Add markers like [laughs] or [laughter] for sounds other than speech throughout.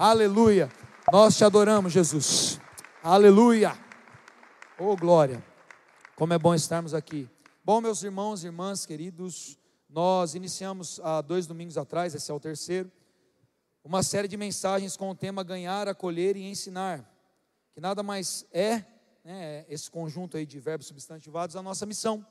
Aleluia. Nós te adoramos, Jesus. Aleluia. Oh, glória. Como é bom estarmos aqui. Bom, meus irmãos e irmãs queridos, nós iniciamos há dois domingos atrás, esse é o terceiro, uma série de mensagens com o tema Ganhar, Acolher e Ensinar, que nada mais é, né, esse conjunto aí de verbos substantivados, a nossa missão.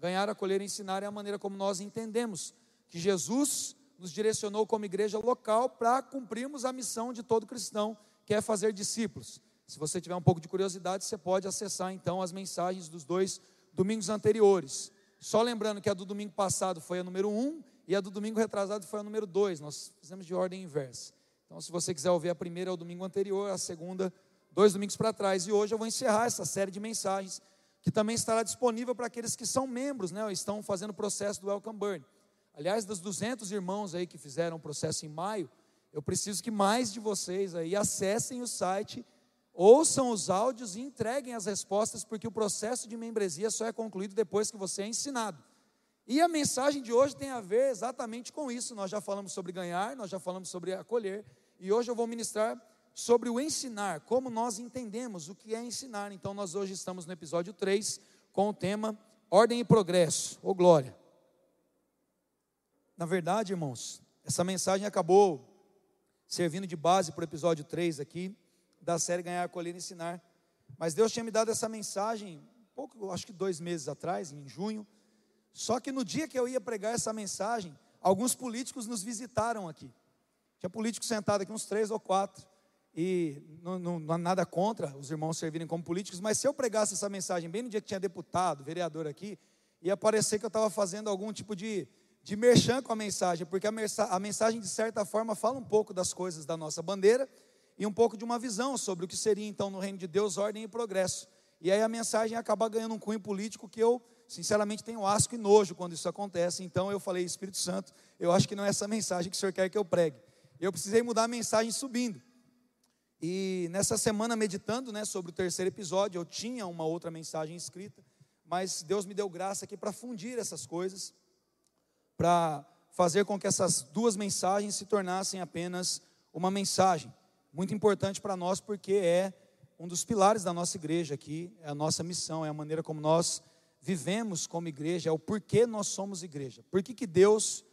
Ganhar, acolher e ensinar é a maneira como nós entendemos que Jesus nos direcionou como igreja local para cumprirmos a missão de todo cristão, que é fazer discípulos. Se você tiver um pouco de curiosidade, você pode acessar então as mensagens dos dois domingos anteriores. Só lembrando que a do domingo passado foi a número 1 um, e a do domingo retrasado foi a número 2. Nós fizemos de ordem inversa. Então, se você quiser ouvir a primeira, é o domingo anterior, a segunda, dois domingos para trás. E hoje eu vou encerrar essa série de mensagens, que também estará disponível para aqueles que são membros, né, estão fazendo o processo do Welcome Burn. Aliás, dos 200 irmãos aí que fizeram o processo em maio, eu preciso que mais de vocês aí acessem o site, ouçam os áudios e entreguem as respostas, porque o processo de membresia só é concluído depois que você é ensinado. E a mensagem de hoje tem a ver exatamente com isso. Nós já falamos sobre ganhar, nós já falamos sobre acolher, e hoje eu vou ministrar sobre o ensinar, como nós entendemos o que é ensinar. Então, nós hoje estamos no episódio 3 com o tema Ordem e Progresso, ou Glória. Na verdade, irmãos, essa mensagem acabou servindo de base para o episódio 3 aqui, da série Ganhar, Acolher e Ensinar. Mas Deus tinha me dado essa mensagem, pouco, acho que dois meses atrás, em junho. Só que no dia que eu ia pregar essa mensagem, alguns políticos nos visitaram aqui. Tinha político sentado aqui, uns três ou quatro. E não, não, não nada contra os irmãos servirem como políticos, mas se eu pregasse essa mensagem bem no dia que tinha deputado, vereador aqui, ia parecer que eu estava fazendo algum tipo de de merchan com a mensagem, porque a, a mensagem, de certa forma, fala um pouco das coisas da nossa bandeira e um pouco de uma visão sobre o que seria, então, no reino de Deus, ordem e progresso. E aí a mensagem acaba ganhando um cunho político que eu, sinceramente, tenho asco e nojo quando isso acontece. Então eu falei, Espírito Santo, eu acho que não é essa mensagem que o Senhor quer que eu pregue. Eu precisei mudar a mensagem subindo. E nessa semana, meditando né, sobre o terceiro episódio, eu tinha uma outra mensagem escrita, mas Deus me deu graça aqui para fundir essas coisas para fazer com que essas duas mensagens se tornassem apenas uma mensagem. Muito importante para nós, porque é um dos pilares da nossa igreja aqui, é a nossa missão, é a maneira como nós vivemos como igreja, é o porquê nós somos igreja. Por que, que Deus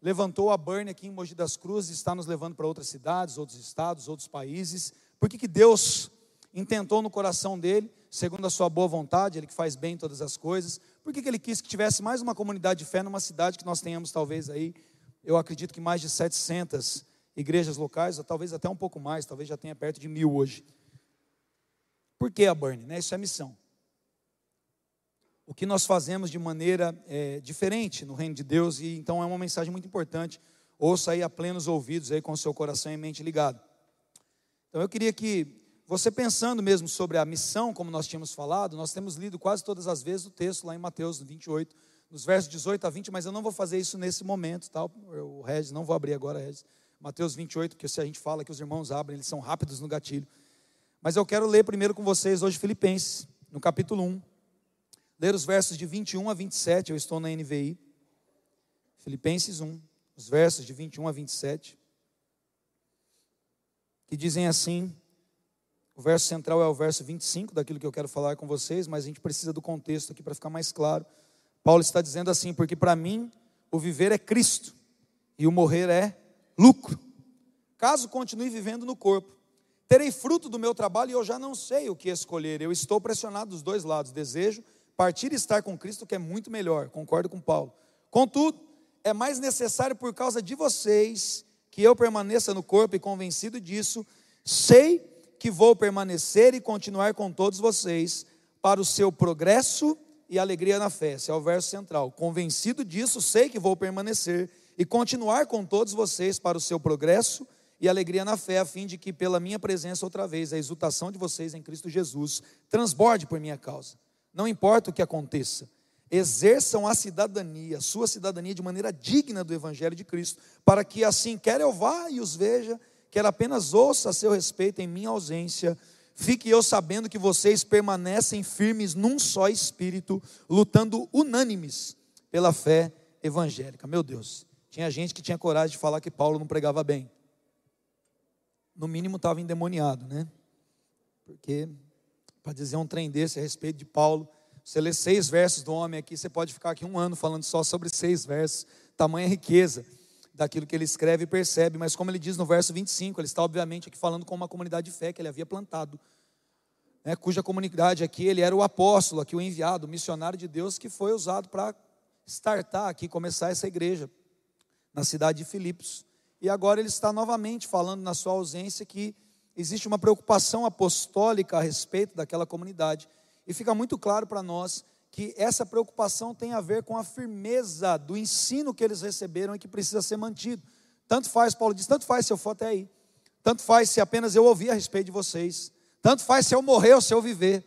levantou a Burn aqui em Mogi das Cruzes e está nos levando para outras cidades, outros estados, outros países? Por que, que Deus intentou no coração dele, segundo a sua boa vontade, ele que faz bem todas as coisas, por que, que ele quis que tivesse mais uma comunidade de fé numa cidade que nós tenhamos talvez aí, eu acredito que mais de 700 igrejas locais, ou talvez até um pouco mais, talvez já tenha perto de mil hoje. Por que a Burn? Né? Isso é missão. O que nós fazemos de maneira é, diferente no reino de Deus, e então é uma mensagem muito importante. Ouça aí a plenos ouvidos, aí com o seu coração e mente ligado. Então eu queria que você pensando mesmo sobre a missão, como nós tínhamos falado, nós temos lido quase todas as vezes o texto lá em Mateus 28, nos versos 18 a 20, mas eu não vou fazer isso nesse momento, tá? O Regis, não vou abrir agora, Regis. Mateus 28, porque se a gente fala que os irmãos abrem, eles são rápidos no gatilho. Mas eu quero ler primeiro com vocês hoje Filipenses, no capítulo 1. Ler os versos de 21 a 27, eu estou na NVI. Filipenses 1, os versos de 21 a 27, que dizem assim: o verso central é o verso 25 daquilo que eu quero falar com vocês, mas a gente precisa do contexto aqui para ficar mais claro. Paulo está dizendo assim: porque para mim o viver é Cristo e o morrer é lucro. Caso continue vivendo no corpo, terei fruto do meu trabalho e eu já não sei o que escolher. Eu estou pressionado dos dois lados. Desejo partir e estar com Cristo, que é muito melhor. Concordo com Paulo. Contudo, é mais necessário por causa de vocês que eu permaneça no corpo e convencido disso, sei que vou permanecer e continuar com todos vocês para o seu progresso e alegria na fé. Esse é o verso central. Convencido disso, sei que vou permanecer e continuar com todos vocês para o seu progresso e alegria na fé, a fim de que, pela minha presença outra vez, a exultação de vocês em Cristo Jesus transborde por minha causa. Não importa o que aconteça, exerçam a cidadania, sua cidadania de maneira digna do Evangelho de Cristo, para que assim, quer eu vá e os veja, quer apenas ouça a seu respeito em minha ausência. Fique eu sabendo que vocês permanecem firmes num só espírito, lutando unânimes pela fé evangélica. Meu Deus, tinha gente que tinha coragem de falar que Paulo não pregava bem. no mínimo estava endemoniado, né? Porque, para dizer um trem desse a respeito de Paulo, você lê seis versos do homem aqui, você pode ficar aqui um ano falando só sobre seis versos, tamanha riqueza daquilo que ele escreve e percebe, mas como ele diz no verso 25, ele está obviamente aqui falando com uma comunidade de fé que ele havia plantado, né, cuja comunidade aqui ele era o apóstolo, aqui o enviado, o missionário de Deus que foi usado para startar aqui, começar essa igreja na cidade de Filipos. E agora ele está novamente falando na sua ausência que existe uma preocupação apostólica a respeito daquela comunidade. E fica muito claro para nós que essa preocupação tem a ver com a firmeza do ensino que eles receberam e que precisa ser mantido. Tanto faz, Paulo diz, tanto faz se eu for até aí. Tanto faz se apenas eu ouvir a respeito de vocês. Tanto faz se eu morrer ou se eu viver.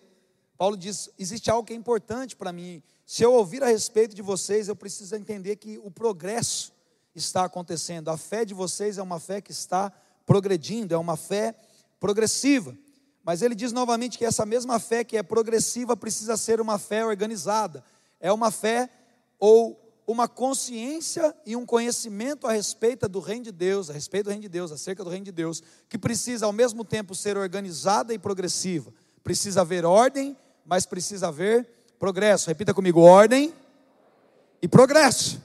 Paulo diz: existe algo que é importante para mim. Se eu ouvir a respeito de vocês, eu preciso entender que o progresso está acontecendo. A fé de vocês é uma fé que está progredindo, é uma fé progressiva. Mas ele diz novamente que essa mesma fé que é progressiva precisa ser uma fé organizada. É uma fé ou uma consciência e um conhecimento a respeito do reino de Deus, a respeito do reino de Deus, acerca do reino de Deus, que precisa ao mesmo tempo ser organizada e progressiva. Precisa haver ordem, mas precisa haver progresso. Repita comigo: ordem e progresso.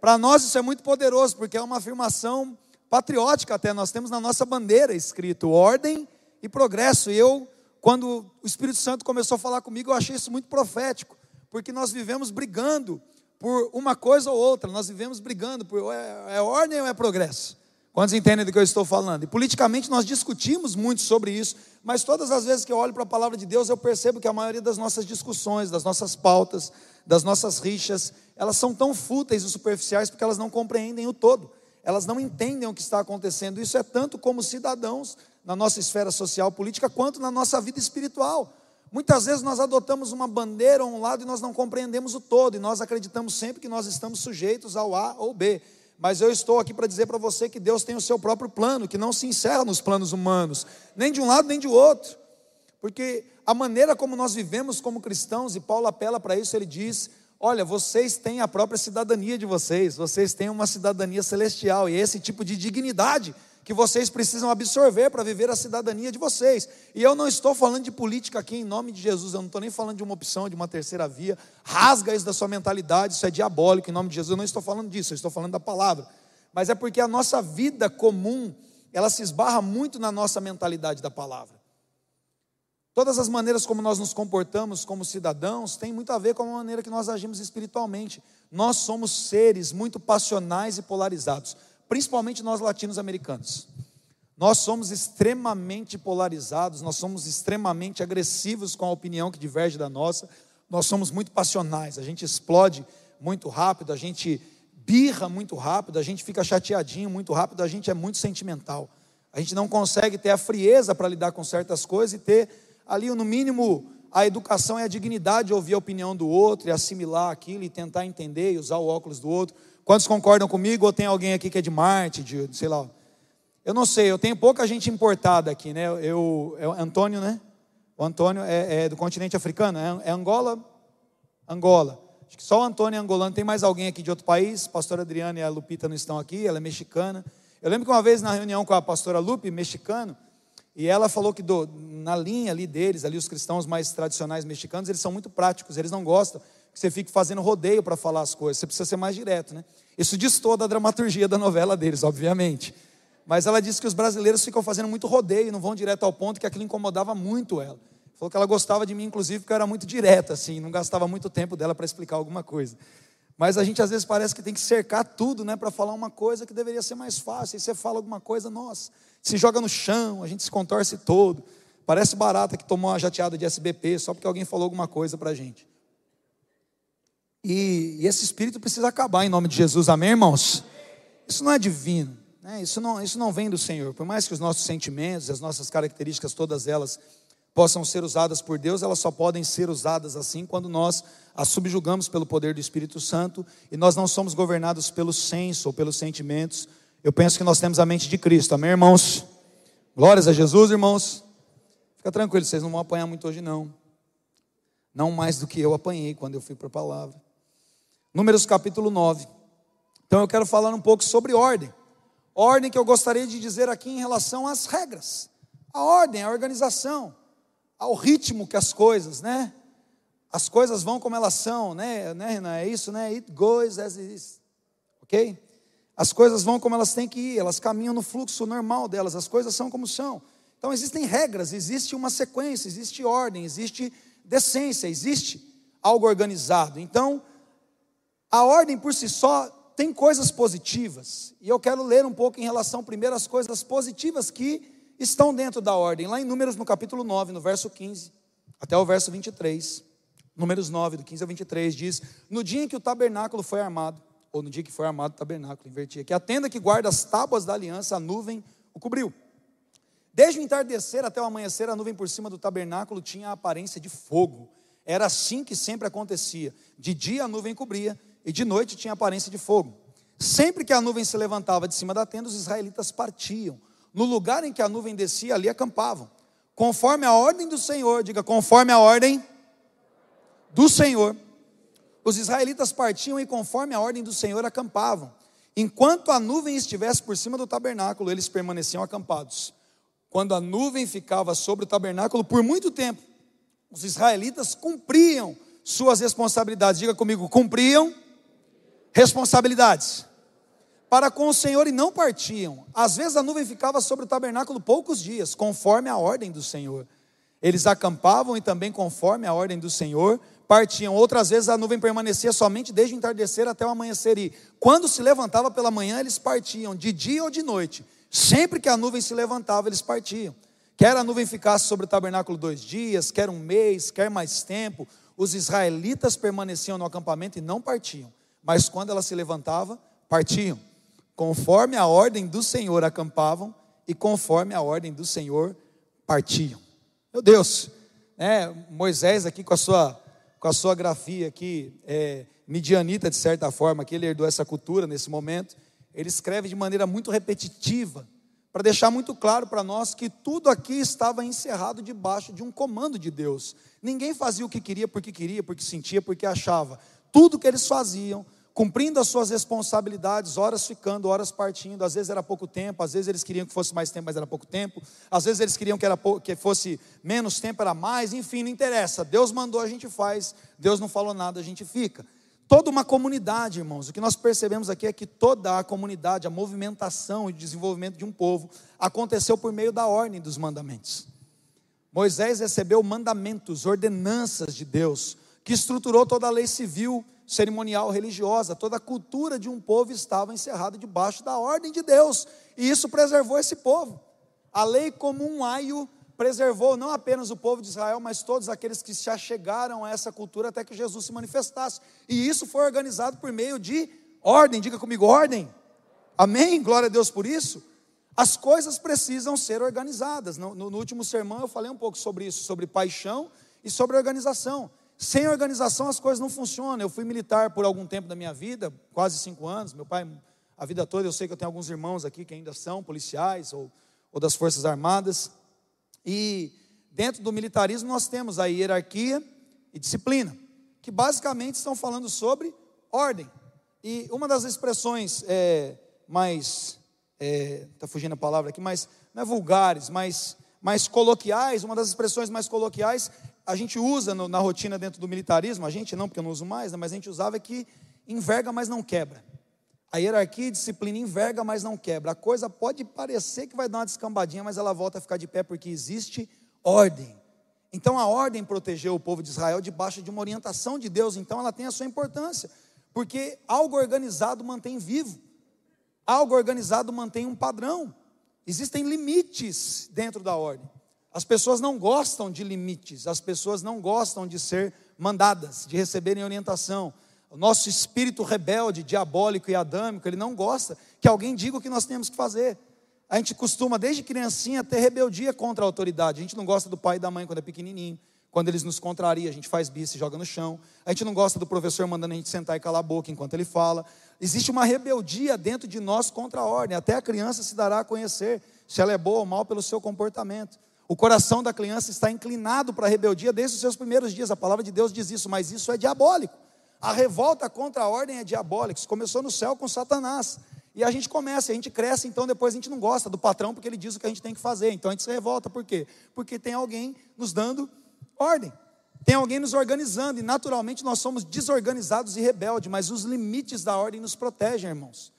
Para nós isso é muito poderoso, porque é uma afirmação patriótica até. Nós temos na nossa bandeira escrito ordem e progresso. E eu, quando o Espírito Santo começou a falar comigo, eu achei isso muito profético, porque nós vivemos brigando por uma coisa ou outra, nós vivemos brigando por é, é ordem ou é progresso. Quantos entendem do que eu estou falando? E politicamente nós discutimos muito sobre isso, mas todas as vezes que eu olho para a palavra de Deus, eu percebo que a maioria das nossas discussões, das nossas pautas, das nossas rixas, elas são tão fúteis e superficiais porque elas não compreendem o todo. Elas não entendem o que está acontecendo. Isso é tanto como cidadãos na nossa esfera social política, quanto na nossa vida espiritual. Muitas vezes nós adotamos uma bandeira a um lado e nós não compreendemos o todo, e nós acreditamos sempre que nós estamos sujeitos ao A ou B. Mas eu estou aqui para dizer para você que Deus tem o seu próprio plano, que não se encerra nos planos humanos, nem de um lado nem de outro. Porque a maneira como nós vivemos como cristãos, e Paulo apela para isso, ele diz: Olha, vocês têm a própria cidadania de vocês, vocês têm uma cidadania celestial, e esse tipo de dignidade que vocês precisam absorver para viver a cidadania de vocês. E eu não estou falando de política aqui em nome de Jesus, eu não estou nem falando de uma opção, de uma terceira via. Rasga isso da sua mentalidade, isso é diabólico em nome de Jesus. Eu não estou falando disso, eu estou falando da palavra. Mas é porque a nossa vida comum, ela se esbarra muito na nossa mentalidade da palavra. Todas as maneiras como nós nos comportamos como cidadãos tem muito a ver com a maneira que nós agimos espiritualmente. Nós somos seres muito passionais e polarizados, principalmente nós latinos-americanos. Nós somos extremamente polarizados, nós somos extremamente agressivos com a opinião que diverge da nossa, nós somos muito passionais, a gente explode muito rápido, a gente birra muito rápido, a gente fica chateadinho muito rápido, a gente é muito sentimental. A gente não consegue ter a frieza para lidar com certas coisas e ter ali, no mínimo, a educação é a dignidade de ouvir a opinião do outro e assimilar aquilo e tentar entender e usar o óculos do outro. Quantos concordam comigo? Ou tem alguém aqui que é de Marte, de sei lá? Eu não sei, eu tenho pouca gente importada aqui, né? Eu, é Antônio, né? O Antônio é, é do continente africano, é, é, Angola? Angola. Acho que só o Antônio é angolano. Tem mais alguém aqui de outro país? A pastora Adriana e a Lupita não estão aqui, ela é mexicana. Eu lembro que uma vez na reunião com a pastora Lupe, mexicano, e ela falou que do, na linha ali deles, ali os cristãos mais tradicionais mexicanos, eles são muito práticos, eles não gostam que você fique fazendo rodeio para falar as coisas, você precisa ser mais direto, né? Isso diz toda a dramaturgia da novela deles, obviamente. Mas ela disse que os brasileiros ficam fazendo muito rodeio, não vão direto ao ponto, que aquilo incomodava muito ela. Falou que ela gostava de mim, inclusive, porque eu era muito direta, assim, não gastava muito tempo dela para explicar alguma coisa. Mas a gente às vezes parece que tem que cercar tudo, né, para falar uma coisa que deveria ser mais fácil. E você fala alguma coisa, nossa, se joga no chão, a gente se contorce todo. Parece barata que tomou uma jateada de SBP só porque alguém falou alguma coisa para a gente. E, e, esse espírito precisa acabar em nome de Jesus, amém, irmãos? Isso não é divino, né? isso, não, isso não vem do Senhor. Por mais que os nossos sentimentos, as nossas características, todas elas possam ser usadas por Deus, elas só podem ser usadas assim quando nós as subjugamos pelo poder do Espírito Santo e nós não somos governados pelo senso ou pelos sentimentos. Eu penso que nós temos a mente de Cristo, amém, irmãos? Glórias a Jesus, irmãos. Fica tranquilo, vocês não vão apanhar muito hoje, não. Não mais do que eu apanhei quando eu fui para a palavra. Números capítulo 9. Então eu quero falar um pouco sobre ordem. Ordem que eu gostaria de dizer aqui em relação às regras. A ordem, a organização, ao ritmo que as coisas, né? As coisas vão como elas são, né, né Renan? É isso, né? It goes as it is. Ok? As coisas vão como elas têm que ir, elas caminham no fluxo normal delas, as coisas são como são. Então existem regras, existe uma sequência, existe ordem, existe decência, existe algo organizado. Então, a ordem por si só tem coisas positivas, e eu quero ler um pouco em relação primeiro às coisas positivas que estão dentro da ordem. Lá em Números, no capítulo 9, no verso 15, até o verso 23. Números 9, do 15 ao 23, diz: No dia em que o tabernáculo foi armado, ou no dia que foi armado o tabernáculo, inverti aqui, a tenda que guarda as tábuas da aliança, a nuvem o cobriu. Desde o entardecer até o amanhecer, a nuvem por cima do tabernáculo tinha a aparência de fogo. Era assim que sempre acontecia. De dia a nuvem cobria, e de noite tinha a aparência de fogo. Sempre que a nuvem se levantava de cima da tenda, os israelitas partiam. No lugar em que a nuvem descia, ali acampavam. Conforme a ordem do Senhor, diga, conforme a ordem do Senhor, os israelitas partiam e, conforme a ordem do Senhor, acampavam. Enquanto a nuvem estivesse por cima do tabernáculo, eles permaneciam acampados. Quando a nuvem ficava sobre o tabernáculo por muito tempo, os israelitas cumpriam suas responsabilidades. Diga comigo, cumpriam responsabilidades para com o Senhor e não partiam. Às vezes a nuvem ficava sobre o tabernáculo poucos dias, conforme a ordem do Senhor. Eles acampavam e também, conforme a ordem do Senhor, partiam. Outras vezes a nuvem permanecia somente desde o entardecer até o amanhecer. E quando se levantava pela manhã, eles partiam, de dia ou de noite. Sempre que a nuvem se levantava, eles partiam. Quer a nuvem ficasse sobre o tabernáculo dois dias, quer um mês, quer mais tempo, os israelitas permaneciam no acampamento e não partiam. Mas quando ela se levantava, partiam. Conforme a ordem do Senhor acampavam e conforme a ordem do Senhor partiam. Meu Deus, né? Moisés aqui com a sua com a sua grafia aqui, é, midianita de certa forma, que ele herdou essa cultura nesse momento, ele escreve de maneira muito repetitiva, para deixar muito claro para nós que tudo aqui estava encerrado debaixo de um comando de Deus. Ninguém fazia o que queria porque queria, porque sentia, porque achava. Tudo que eles faziam cumprindo as suas responsabilidades, horas ficando, horas partindo, às vezes era pouco tempo, às vezes eles queriam que fosse mais tempo, mas era pouco tempo, às vezes eles queriam que, era que fosse menos tempo, era mais, enfim, não interessa. Deus mandou, a gente faz, Deus não falou nada, a gente fica. Toda uma comunidade, irmãos, o que nós percebemos aqui é que toda a comunidade, a movimentação e desenvolvimento de um povo aconteceu por meio da ordem dos mandamentos. Moisés recebeu mandamentos, ordenanças de Deus, que estruturou toda a lei civil cerimonial religiosa, toda a cultura de um povo estava encerrada debaixo da ordem de Deus, e isso preservou esse povo. A lei como um aio preservou não apenas o povo de Israel, mas todos aqueles que se achegaram a essa cultura até que Jesus se manifestasse. E isso foi organizado por meio de ordem, diga comigo, ordem. Amém? Glória a Deus por isso. As coisas precisam ser organizadas. No, no, no último sermão eu falei um pouco sobre isso, sobre paixão e sobre organização. Sem organização as coisas não funcionam. Eu fui militar por algum tempo da minha vida, quase cinco anos. Meu pai, a vida toda, eu sei que eu tenho alguns irmãos aqui que ainda são policiais ou, ou das Forças Armadas. E dentro do militarismo nós temos a hierarquia e disciplina, que basicamente estão falando sobre ordem. E uma das expressões é, mais, está é, tá fugindo a palavra aqui, mas não é vulgares, mas mais coloquiais, uma das expressões mais coloquiais a gente usa no, na rotina dentro do militarismo, a gente não, porque eu não uso mais, né, mas a gente usava que enverga, mas não quebra. A hierarquia e disciplina enverga, mas não quebra. A coisa pode parecer que vai dar uma descambadinha, mas ela volta a ficar de pé porque existe ordem. Então a ordem protegeu o povo de Israel debaixo de uma orientação de Deus, então ela tem a sua importância, porque algo organizado mantém vivo, algo organizado mantém um padrão, existem limites dentro da ordem. As pessoas não gostam de limites, as pessoas não gostam de ser mandadas, de receberem orientação. O nosso espírito rebelde, diabólico e adâmico, ele não gosta que alguém diga o que nós temos que fazer. A gente costuma, desde criancinha, ter rebeldia contra a autoridade. A gente não gosta do pai e da mãe quando é pequenininho. Quando eles nos contrariam, a gente faz bis e joga no chão. A gente não gosta do professor mandando a gente sentar e calar a boca enquanto ele fala. Existe uma rebeldia dentro de nós contra a ordem. Até a criança se dará a conhecer se ela é boa ou mal pelo seu comportamento. O coração da criança está inclinado para a rebeldia desde os seus primeiros dias. A palavra de Deus diz isso, mas isso é diabólico. A revolta contra a ordem é diabólica. Isso começou no céu com Satanás. E a gente começa, a gente cresce, então depois a gente não gosta do patrão porque ele diz o que a gente tem que fazer. Então a gente se revolta, por quê? Porque tem alguém nos dando ordem. Tem alguém nos organizando, e naturalmente nós somos desorganizados e rebeldes, mas os limites da ordem nos protegem, irmãos.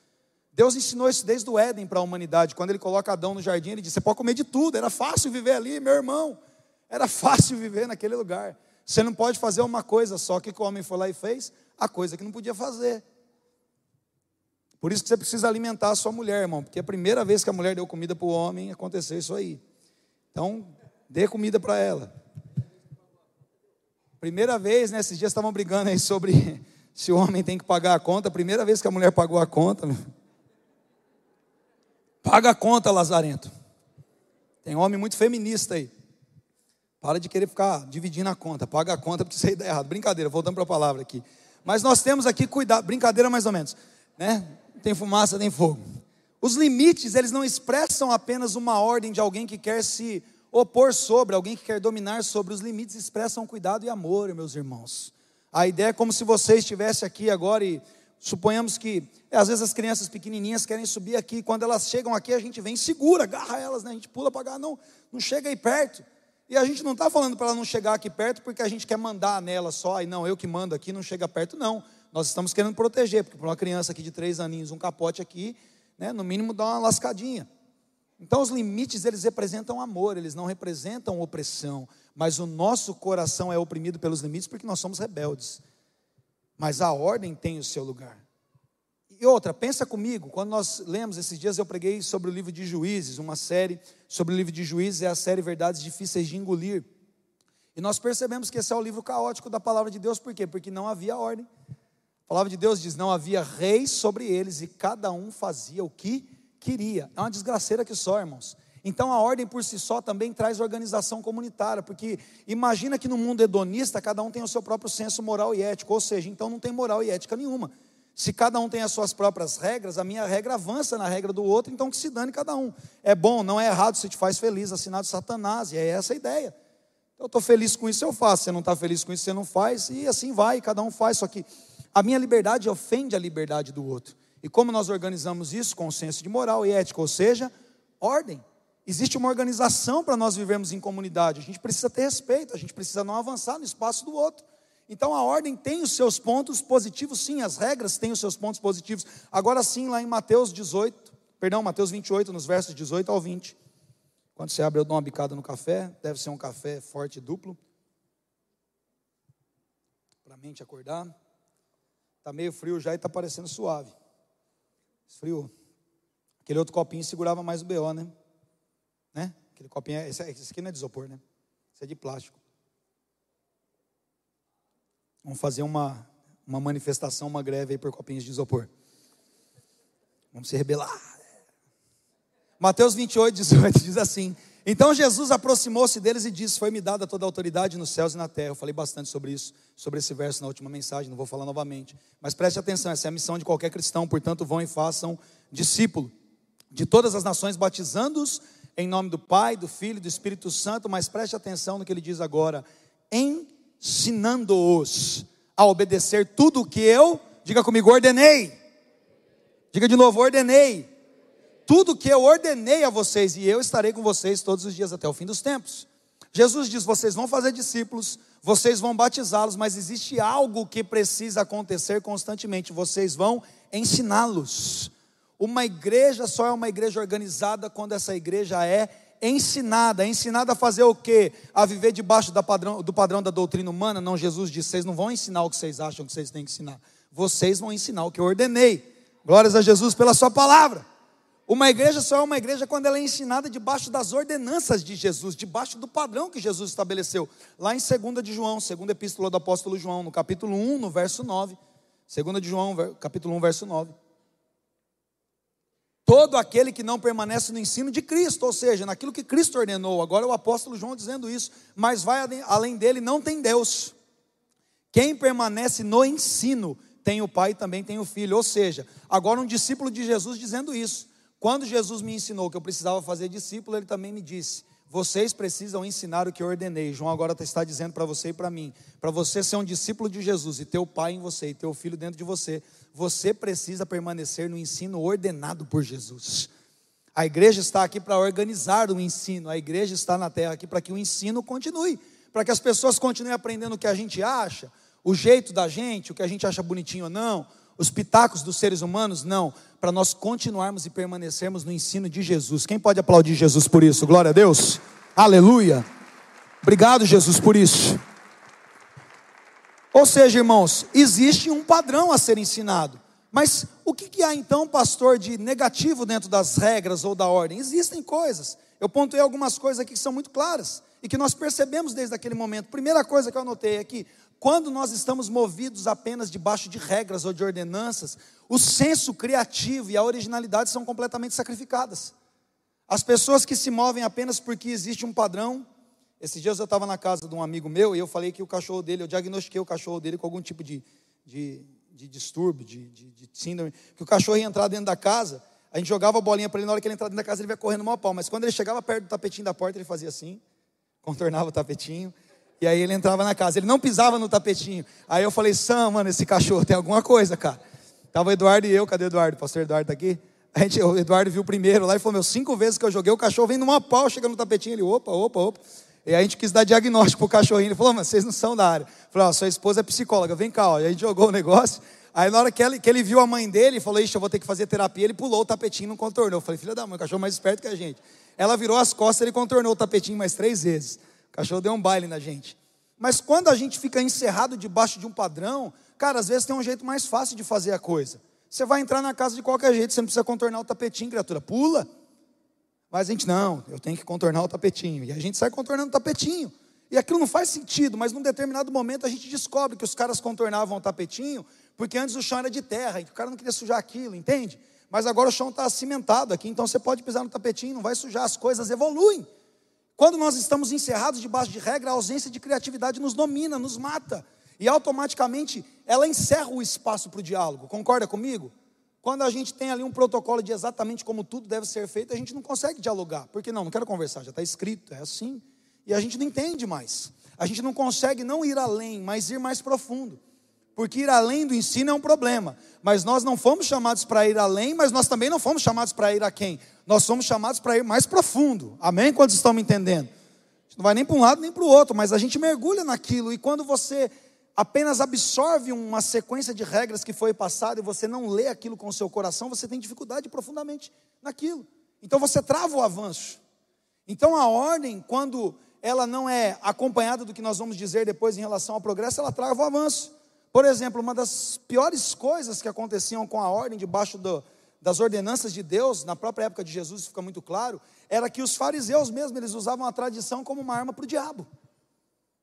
Deus ensinou isso desde o Éden para a humanidade. Quando ele coloca Adão no jardim, ele disse: Você pode comer de tudo. Era fácil viver ali, meu irmão. Era [laughs] fácil viver naquele lugar. Você não pode fazer uma coisa só. O que o homem foi lá e fez? A coisa que não podia fazer. Por isso que você precisa alimentar a sua mulher, irmão. Porque a primeira vez que a mulher deu comida para o homem, aconteceu isso aí. Então, dê comida para ela. Primeira vez, né? Esses dias estavam brigando aí sobre [laughs] se o homem tem que pagar a conta. Primeira vez que a mulher pagou a conta. Paga a conta, Lazarento. Tem homem muito feminista aí. Para de querer ficar dividindo a conta. Paga a conta porque isso aí dá errado. Brincadeira, voltando para a palavra aqui. Mas nós temos aqui cuidado, brincadeira mais ou menos, né? Tem fumaça, tem fogo. Os limites, eles não expressam apenas uma ordem de alguém que quer se opor sobre, alguém que quer dominar sobre. Os limites expressam cuidado e amor, meus irmãos. A ideia é como se você estivesse aqui agora e suponhamos que é, às vezes as crianças pequenininhas querem subir aqui, quando elas chegam aqui a gente vem segura, agarra elas, né? A gente pula para cá, não, não chega aí perto. E a gente não está falando para ela não chegar aqui perto porque a gente quer mandar nela só, e não, eu que mando aqui, não chega perto, não. Nós estamos querendo proteger, porque para uma criança aqui de três aninhos, um capote aqui, né, no mínimo dá uma lascadinha. Então os limites eles representam amor, eles não representam opressão, mas o nosso coração é oprimido pelos limites porque nós somos rebeldes. Mas a ordem tem o seu lugar. E outra, pensa comigo, quando nós lemos esses dias eu preguei sobre o livro de Juízes, uma série sobre o livro de Juízes, é a série Verdades Difíceis de Engolir. E nós percebemos que esse é o livro caótico da palavra de Deus, por quê? Porque não havia ordem. A palavra de Deus diz: não havia reis sobre eles e cada um fazia o que queria. É uma desgraceira que só, irmãos. Então a ordem por si só também traz organização comunitária, porque imagina que no mundo hedonista cada um tem o seu próprio senso moral e ético, ou seja, então não tem moral e ética nenhuma. Se cada um tem as suas próprias regras, a minha regra avança na regra do outro, então que se dane cada um. É bom, não é errado, se te faz feliz, assinado Satanás, e é essa a ideia. Eu estou feliz com isso, eu faço. Você não está feliz com isso, você não faz, e assim vai, cada um faz. Só que a minha liberdade ofende a liberdade do outro. E como nós organizamos isso? Com senso de moral e ética, ou seja, ordem. Existe uma organização para nós vivermos em comunidade. A gente precisa ter respeito, a gente precisa não avançar no espaço do outro. Então a ordem tem os seus pontos positivos, sim, as regras têm os seus pontos positivos. Agora sim, lá em Mateus 18, perdão, Mateus 28, nos versos 18 ao 20. Quando você abre, eu dou uma bicada no café, deve ser um café forte e duplo. Para a mente acordar. Está meio frio já e está parecendo suave. Esfriou. Aquele outro copinho segurava mais o BO, né? Né? Aquele copinho, esse, esse aqui não é de isopor, né? Esse é de plástico. Vamos fazer uma, uma manifestação, uma greve aí por copinhos de isopor. Vamos se rebelar. Mateus 28, 18 diz assim: então Jesus aproximou-se deles e disse: Foi-me dada toda a autoridade nos céus e na terra. Eu falei bastante sobre isso, sobre esse verso na última mensagem, não vou falar novamente. Mas preste atenção: essa é a missão de qualquer cristão, portanto, vão e façam discípulo de todas as nações, batizando-os em nome do Pai, do Filho e do Espírito Santo. Mas preste atenção no que ele diz agora: ensinando-os a obedecer tudo o que eu, diga comigo, ordenei. Diga de novo, ordenei tudo que eu ordenei a vocês, e eu estarei com vocês todos os dias até o fim dos tempos. Jesus diz: vocês vão fazer discípulos, vocês vão batizá-los, mas existe algo que precisa acontecer constantemente: vocês vão ensiná-los. Uma igreja só é uma igreja organizada quando essa igreja é ensinada. Ensinada a fazer o quê? A viver debaixo padrão, do padrão da doutrina humana? Não, Jesus disse: vocês não vão ensinar o que vocês acham que vocês têm que ensinar, vocês vão ensinar o que eu ordenei. Glórias a Jesus pela Sua palavra. Uma igreja só é uma igreja quando ela é ensinada debaixo das ordenanças de Jesus, debaixo do padrão que Jesus estabeleceu. Lá em 2 de João, segunda epístola do apóstolo João, no capítulo 1, no verso 9. 2 de João, capítulo 1, verso 9. Todo aquele que não permanece no ensino de Cristo, ou seja, naquilo que Cristo ordenou. Agora o apóstolo João dizendo isso, mas vai além dele, não tem Deus. Quem permanece no ensino tem o Pai e também tem o Filho. Ou seja, agora um discípulo de Jesus dizendo isso. Quando Jesus me ensinou que eu precisava fazer discípulo, ele também me disse: vocês precisam ensinar o que eu ordenei. João agora está dizendo para você e para mim: para você ser um discípulo de Jesus e ter o Pai em você e ter o Filho dentro de você, você precisa permanecer no ensino ordenado por Jesus. A igreja está aqui para organizar o ensino, a igreja está na terra aqui para que o ensino continue, para que as pessoas continuem aprendendo o que a gente acha, o jeito da gente, o que a gente acha bonitinho ou não, os pitacos dos seres humanos, não, para nós continuarmos e permanecermos no ensino de Jesus. Quem pode aplaudir Jesus por isso? Glória a Deus. Aleluia. Obrigado, Jesus, por isso. Ou seja, irmãos, existe um padrão a ser ensinado. Mas o que, há então, pastor, de negativo dentro das regras ou da ordem? Existem coisas. Eu pontuei algumas coisas aqui que são muito claras e que nós percebemos desde aquele momento. Primeira coisa que eu anotei é que quando nós estamos movidos apenas debaixo de regras ou de ordenanças, o senso criativo e a originalidade são completamente sacrificadas. As pessoas que se movem apenas porque existe um padrão. Esses dias eu estava na casa de um amigo meu e eu falei que o cachorro dele, eu diagnostiquei o cachorro dele com algum tipo de, de, de distúrbio, de, de, de, síndrome, que o cachorro ia entrar dentro da casa, a gente jogava a bolinha para ele, na hora que ele entrava dentro da casa ele ia correndo mal pau, mas quando ele chegava perto do tapetinho da porta, ele fazia assim, [laughs] contornava o tapetinho, e aí ele entrava na casa. Ele não pisava no tapetinho. Aí eu falei, Sam, mano, esse cachorro tem alguma coisa, cara. Tava o Eduardo e eu, cadê o Eduardo? O pastor Eduardo tá aqui? A gente, o Eduardo viu primeiro lá e falou: Meu, cinco vezes que eu joguei, o cachorro vem numa pau, chega no tapetinho. Ele, opa, opa, opa. E a gente quis dar diagnóstico pro cachorrinho. Ele falou: Mas vocês não são da área. Falou: oh, Sua esposa é psicóloga, vem cá. Ó. E a gente jogou o negócio. Aí na hora que ele, que ele viu a mãe dele, falou: Ixi, eu vou ter que fazer terapia. Ele pulou o tapetinho e não contornou. Eu falei: Filha da mãe, o cachorro é mais esperto que a gente. Ela virou as costas, ele contornou o tapetinho mais três vezes. O cachorro deu um baile na gente. Mas quando a gente fica encerrado debaixo de um padrão, cara, às vezes tem um jeito mais fácil de fazer a coisa. Você vai entrar na casa de qualquer jeito, você não precisa contornar o tapetinho, criatura, pula. Mas a gente, não, eu tenho que contornar o tapetinho. E a gente sai contornando o tapetinho. E aquilo não faz sentido, mas num determinado momento a gente descobre que os caras contornavam o tapetinho, porque antes o chão era de terra, e o cara não queria sujar aquilo, entende? Mas agora o chão está cimentado aqui, então você pode pisar no tapetinho, não vai sujar, as coisas evoluem. Quando nós estamos encerrados debaixo de regra, a ausência de criatividade nos domina, nos mata. E automaticamente ela encerra o espaço para o diálogo. Concorda comigo? Quando a gente tem ali um protocolo de exatamente como tudo deve ser feito, a gente não consegue dialogar. Porque não, não quero conversar, já está escrito, é assim. E a gente não entende mais. A gente não consegue não ir além, mas ir mais profundo. Porque ir além do ensino é um problema. Mas nós não fomos chamados para ir além, mas nós também não fomos chamados para ir a quem? Nós somos chamados para ir mais profundo. Amém? Quantos estão me entendendo? A gente não vai nem para um lado nem para o outro, mas a gente mergulha naquilo. E quando você apenas absorve uma sequência de regras que foi passada e você não lê aquilo com o seu coração, você tem dificuldade profundamente naquilo. Então você trava o avanço. Então a ordem, quando ela não é acompanhada do que nós vamos dizer depois em relação ao progresso, ela trava o avanço. Por exemplo, uma das piores coisas que aconteciam com a ordem debaixo do, das ordenanças de Deus, na própria época de Jesus, fica muito claro, era que os fariseus mesmo, eles usavam a tradição como uma arma para o diabo.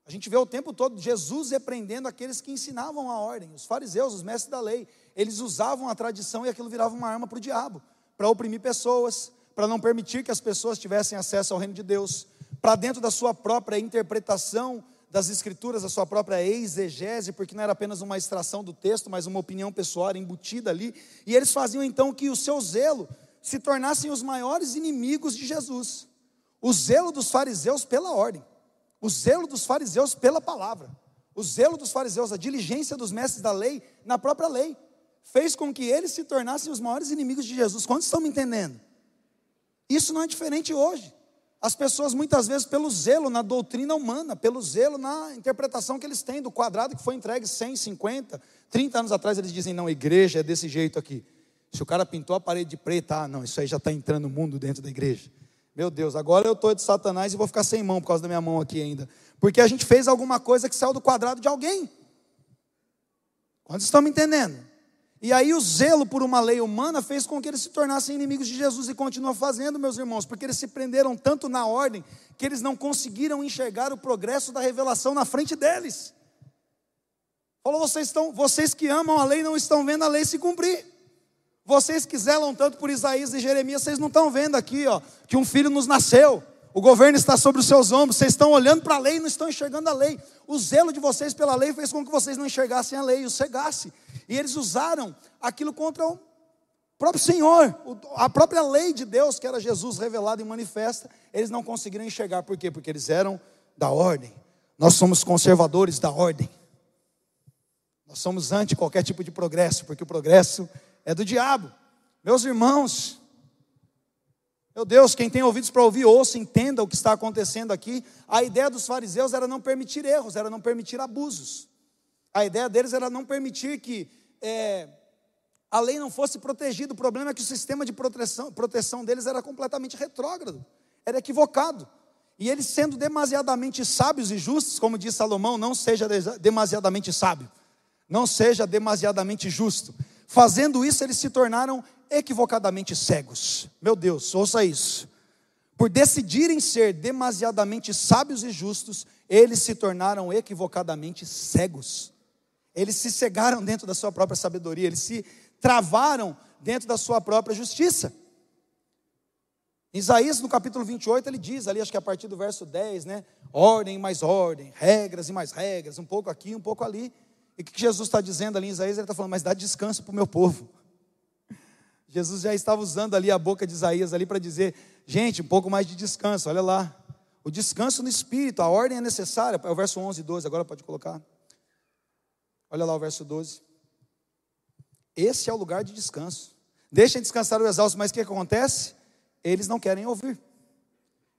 A gente vê o tempo todo Jesus repreendendo aqueles que ensinavam a ordem, os fariseus, os mestres da lei. Eles usavam a tradição e aquilo virava uma arma para o diabo, para oprimir pessoas, para não permitir que as pessoas tivessem acesso ao reino de Deus, para dentro da sua própria interpretação das escrituras, a sua própria exegese, porque não era apenas uma extração do texto, mas uma opinião pessoal embutida ali, e eles faziam então que o seu zelo se tornassem os maiores inimigos de Jesus. O zelo dos fariseus pela ordem, o zelo dos fariseus pela palavra, o zelo dos fariseus, a diligência dos mestres da lei na própria lei, fez com que eles se tornassem os maiores inimigos de Jesus. Quantos estão me entendendo? Isso não é diferente hoje. As pessoas muitas vezes, pelo zelo na doutrina humana, pelo zelo na interpretação que eles têm do quadrado que foi entregue 150, 30 anos atrás, eles dizem: não, igreja é desse jeito aqui. Se o cara pintou a parede de preta, ah, não, isso aí já está entrando o mundo dentro da igreja. Meu Deus, agora eu estou de Satanás e vou ficar sem mão por causa da minha mão aqui ainda. Porque a gente fez alguma coisa que saiu do quadrado de alguém. Quantos estão me entendendo? E aí o zelo por uma lei humana fez com que eles se tornassem inimigos de Jesus e continua fazendo, meus irmãos, porque eles se prenderam tanto na ordem que eles não conseguiram enxergar o progresso da revelação na frente deles. Falou, vocês estão, vocês que amam a lei não estão vendo a lei se cumprir. Vocês que zelam tanto por Isaías e Jeremias, vocês não estão vendo aqui, ó, que um filho nos nasceu. O governo está sobre os seus ombros, vocês estão olhando para a lei e não estão enxergando a lei. O zelo de vocês pela lei fez com que vocês não enxergassem a lei, o cegasse. E eles usaram aquilo contra o próprio Senhor, a própria lei de Deus, que era Jesus revelado e manifesta, eles não conseguiram enxergar. Por quê? Porque eles eram da ordem. Nós somos conservadores da ordem. Nós somos anti qualquer tipo de progresso, porque o progresso é do diabo. Meus irmãos, meu Deus, quem tem ouvidos para ouvir, ouça, entenda o que está acontecendo aqui. A ideia dos fariseus era não permitir erros, era não permitir abusos. A ideia deles era não permitir que é, a lei não fosse protegida. O problema é que o sistema de proteção, proteção deles era completamente retrógrado, era equivocado. E eles, sendo demasiadamente sábios e justos, como diz Salomão, não seja demasiadamente sábio, não seja demasiadamente justo. Fazendo isso, eles se tornaram equivocadamente cegos. Meu Deus, ouça isso. Por decidirem ser demasiadamente sábios e justos, eles se tornaram equivocadamente cegos. Eles se cegaram dentro da sua própria sabedoria, eles se travaram dentro da sua própria justiça. Isaías, no capítulo 28, ele diz ali, acho que a partir do verso 10, né? Ordem mais ordem, regras e mais regras, um pouco aqui, um pouco ali. E o que Jesus está dizendo ali em Isaías? Ele está falando, mas dá descanso para o meu povo. [laughs] Jesus já estava usando ali a boca de Isaías ali para dizer, gente, um pouco mais de descanso, olha lá. O descanso no espírito, a ordem é necessária. É o verso 11 e 12, agora pode colocar. Olha lá o verso 12. Esse é o lugar de descanso. Deixem descansar o exausto, mas o que acontece? Eles não querem ouvir.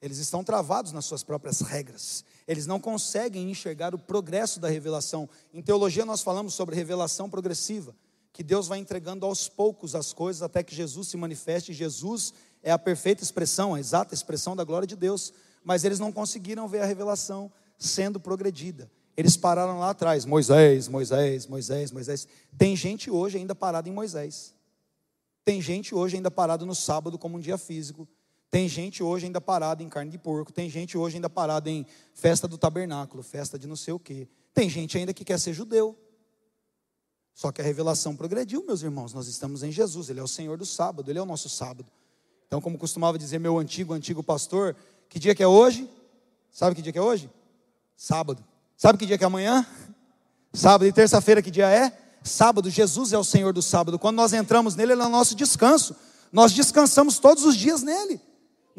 Eles estão travados nas suas próprias regras. Eles não conseguem enxergar o progresso da revelação. Em teologia, nós falamos sobre revelação progressiva, que Deus vai entregando aos poucos as coisas até que Jesus se manifeste. Jesus é a perfeita expressão, a exata expressão da glória de Deus. Mas eles não conseguiram ver a revelação sendo progredida. Eles pararam lá atrás, Moisés, Moisés, Moisés, Moisés. Tem gente hoje ainda parada em Moisés. Tem gente hoje ainda parado no sábado como um dia físico. Tem gente hoje ainda parada em carne de porco. Tem gente hoje ainda parada em festa do tabernáculo, festa de não sei o quê. Tem gente ainda que quer ser judeu. Só que a revelação progrediu, meus irmãos. Nós estamos em Jesus, Ele é o Senhor do sábado, Ele é o nosso sábado. Então, como costumava dizer meu antigo, antigo pastor, que dia que é hoje? Sabe que dia que é hoje? Sábado. Sabe que dia que é amanhã? Sábado e terça-feira, que dia é? Sábado, Jesus é o Senhor do sábado. Quando nós entramos nele, ele é o nosso descanso. Nós descansamos todos os dias nele.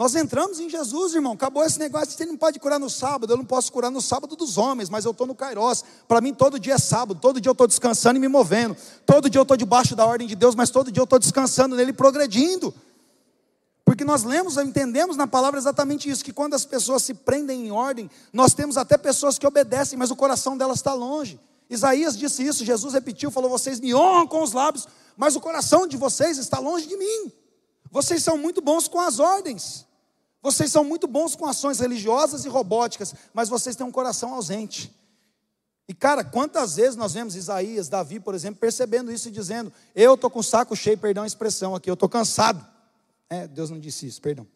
Nós entramos em Jesus, irmão. Acabou esse negócio. Você não pode curar no sábado. Eu não posso curar no sábado dos homens, mas eu estou no Kairos. Para mim, todo dia é sábado. Todo dia eu estou descansando e me movendo. Todo dia eu estou debaixo da ordem de Deus, mas todo dia eu estou descansando nele, progredindo. Porque nós lemos, entendemos na palavra exatamente isso, que quando as pessoas se prendem em ordem, nós temos até pessoas que obedecem, mas o coração delas está longe. Isaías disse isso, Jesus repetiu, falou: Vocês me honram com os lábios, mas o coração de vocês está longe de mim. Vocês são muito bons com as ordens, vocês são muito bons com ações religiosas e robóticas, mas vocês têm um coração ausente. E cara, quantas vezes nós vemos Isaías, Davi, por exemplo, percebendo isso e dizendo: Eu estou com o saco cheio, perdão a expressão aqui, eu estou cansado. É, Deus não disse isso, perdão.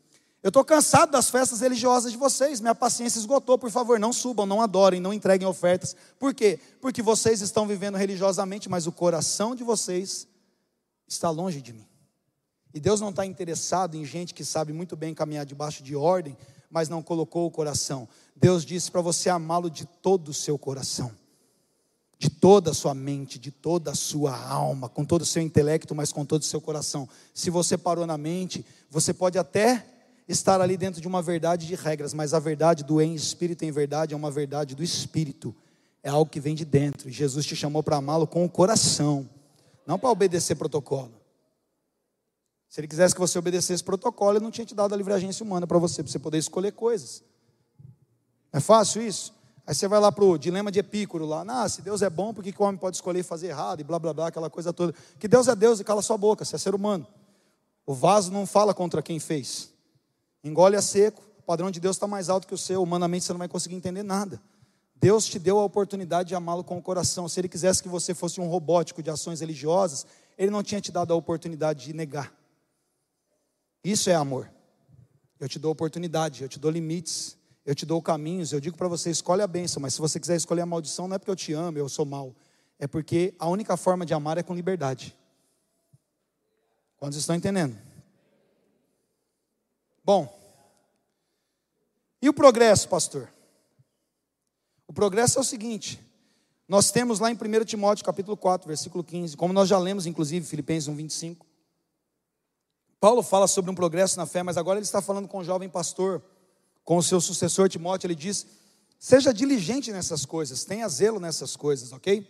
Eu estou cansado das festas religiosas de vocês, minha paciência esgotou, por favor, não subam, não adorem, não entreguem ofertas. Por quê? Porque vocês estão vivendo religiosamente, mas o coração de vocês está longe de mim. E Deus não está interessado em gente que sabe muito bem caminhar debaixo de ordem, mas não colocou o coração. Deus disse para você amá-lo de todo o seu coração de toda a sua mente, de toda a sua alma, com todo o seu intelecto, mas com todo o seu coração. Se você parou na mente, você pode até estar ali dentro de uma verdade de regras, mas a verdade do em espírito em verdade é uma verdade do espírito. É algo que vem de dentro. Jesus te chamou para amá-lo com o coração, não para obedecer protocolo. Se ele quisesse que você obedecesse protocolo, ele não tinha te dado a livre agência humana para você, para você poder escolher coisas. É fácil isso? Aí você vai lá para o dilema de Epícoro lá, ah, se Deus é bom, por que, que o homem pode escolher fazer errado e blá blá blá, aquela coisa toda. Que Deus é Deus e cala sua boca, você é ser humano. O vaso não fala contra quem fez. Engole a seco, o padrão de Deus está mais alto que o seu, humanamente você não vai conseguir entender nada. Deus te deu a oportunidade de amá-lo com o coração. Se ele quisesse que você fosse um robótico de ações religiosas, ele não tinha te dado a oportunidade de negar. Isso é amor. Eu te dou oportunidade, eu te dou limites, eu te dou caminhos, eu digo para você, escolhe a bênção, mas se você quiser escolher a maldição, não é porque eu te amo, eu sou mal. É porque a única forma de amar é com liberdade. Quantos estão entendendo? Bom, e o progresso, pastor? O progresso é o seguinte: nós temos lá em 1 Timóteo capítulo 4, versículo 15, como nós já lemos, inclusive, Filipenses 1, 25. Paulo fala sobre um progresso na fé, mas agora ele está falando com o jovem pastor com o seu sucessor Timóteo, ele diz: seja diligente nessas coisas, tenha zelo nessas coisas, ok?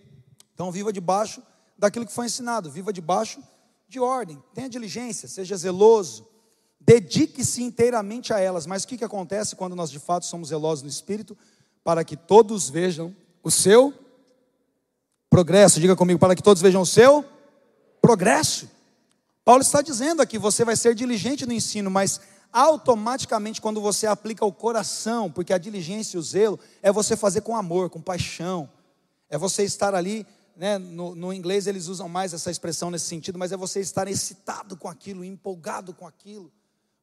Então, viva debaixo daquilo que foi ensinado, viva debaixo de ordem, tenha diligência, seja zeloso, dedique-se inteiramente a elas. Mas o que, que acontece quando nós de fato somos zelosos no espírito? Para que todos vejam o seu progresso. Diga comigo, para que todos vejam o seu progresso. Paulo está dizendo aqui: você vai ser diligente no ensino, mas automaticamente, quando você aplica o coração, porque a diligência e o zelo é você fazer com amor, com paixão, é você estar ali né, no, no, inglês eles usam mais essa expressão nesse sentido, mas é você estar excitado com aquilo, empolgado com aquilo,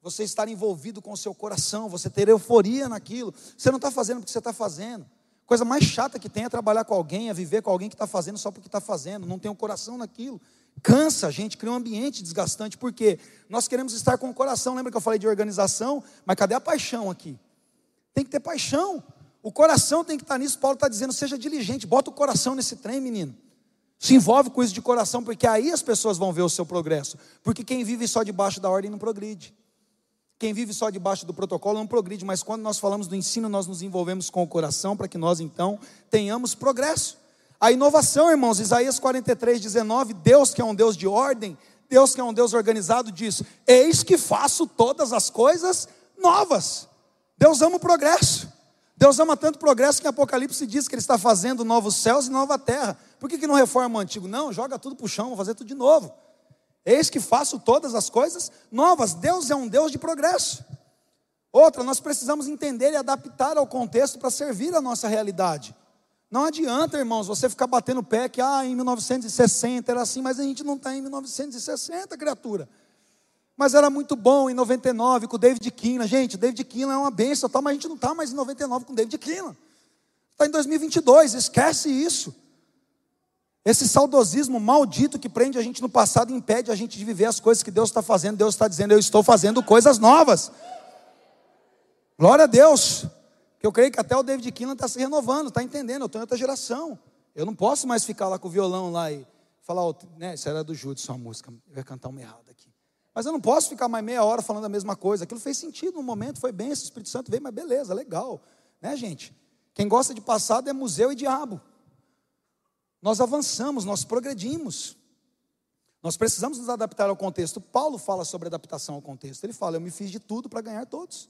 você estar envolvido com o seu coração, você ter euforia naquilo. Você não está fazendo porque você está fazendo. Coisa mais chata que tem é trabalhar com alguém, é viver com alguém que está fazendo só porque está fazendo, não tem o um coração naquilo. Cansa a gente, cria um ambiente desgastante, porque nós queremos estar com o coração. Lembra que eu falei de organização? Mas cadê a paixão aqui? Tem que ter paixão. O coração tem que estar nisso. Paulo está dizendo: seja diligente, bota o coração nesse trem, menino. Se envolve com isso de coração, porque aí as pessoas vão ver o seu progresso. Porque quem vive só debaixo da ordem não progride. Quem vive só debaixo do protocolo não progride, mas quando nós falamos do ensino, nós nos envolvemos com o coração para que nós então tenhamos progresso. A inovação, irmãos, Isaías 43, 19, Deus que é um Deus de ordem, Deus que é um Deus organizado, diz: Eis que faço todas as coisas novas. Deus ama o progresso. Deus ama tanto progresso que em Apocalipse diz que Ele está fazendo novos céus e nova terra. Por que, que não reforma o antigo? Não, joga tudo para o chão, vou fazer tudo de novo. Eis que faço todas as coisas novas. Deus é um Deus de progresso. Outra, nós precisamos entender e adaptar ao contexto para servir a nossa realidade. Não adianta, irmãos, você ficar batendo o pé que ah, em 1960 era assim, mas a gente não está em 1960, criatura mas era muito bom em 99 com o David Keelan. Gente, David Keelan é uma benção, tá, mas a gente não está mais em 99 com o David Keelan. Está em 2022, esquece isso. Esse saudosismo maldito que prende a gente no passado impede a gente de viver as coisas que Deus está fazendo. Deus está dizendo, eu estou fazendo coisas novas. Glória a Deus. Que eu creio que até o David Keelan está se renovando, está entendendo, eu estou em outra geração. Eu não posso mais ficar lá com o violão lá e falar, né, isso era do Judson a música, eu ia cantar uma errada aqui. Mas eu não posso ficar mais meia hora falando a mesma coisa. Aquilo fez sentido no momento, foi bem, esse Espírito Santo veio, mas beleza, legal. Né, gente? Quem gosta de passado é museu e diabo. Nós avançamos, nós progredimos. Nós precisamos nos adaptar ao contexto. Paulo fala sobre adaptação ao contexto. Ele fala: Eu me fiz de tudo para ganhar todos.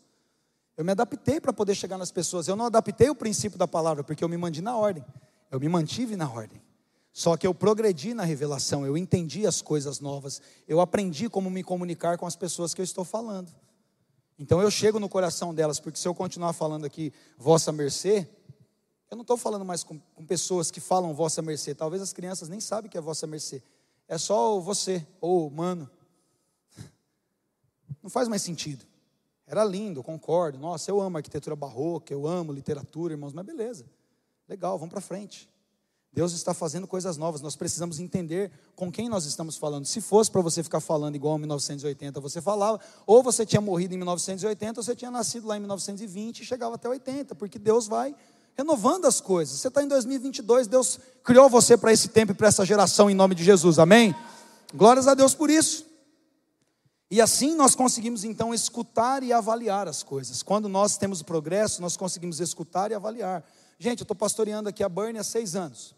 Eu me adaptei para poder chegar nas pessoas. Eu não adaptei o princípio da palavra, porque eu me mantive na ordem. Eu me mantive na ordem. Só que eu progredi na revelação, eu entendi as coisas novas, eu aprendi como me comunicar com as pessoas que eu estou falando. Então eu chego no coração delas, porque se eu continuar falando aqui, vossa mercê, eu não estou falando mais com, com, pessoas que falam vossa mercê, talvez as crianças nem sabem que é vossa mercê, é só você, ou mano. [laughs] Não faz mais sentido. Era lindo, concordo. Nossa, eu amo arquitetura barroca, eu amo literatura, irmãos, mas beleza, legal, vamos para frente. Deus está fazendo coisas novas, nós precisamos entender com quem nós estamos falando. Se fosse para você ficar falando igual em 1980 você falava, ou você tinha morrido em 1980, ou você tinha nascido lá em 1920 e chegava até 80, porque Deus vai renovando as coisas. Você está em 2022, Deus criou você para esse tempo e para essa geração em nome de Jesus, amém? Glórias a Deus por isso. E assim nós conseguimos então escutar e avaliar as coisas. Quando nós temos progresso, nós conseguimos escutar e avaliar. Gente, eu estou pastoreando aqui a Burn há seis anos.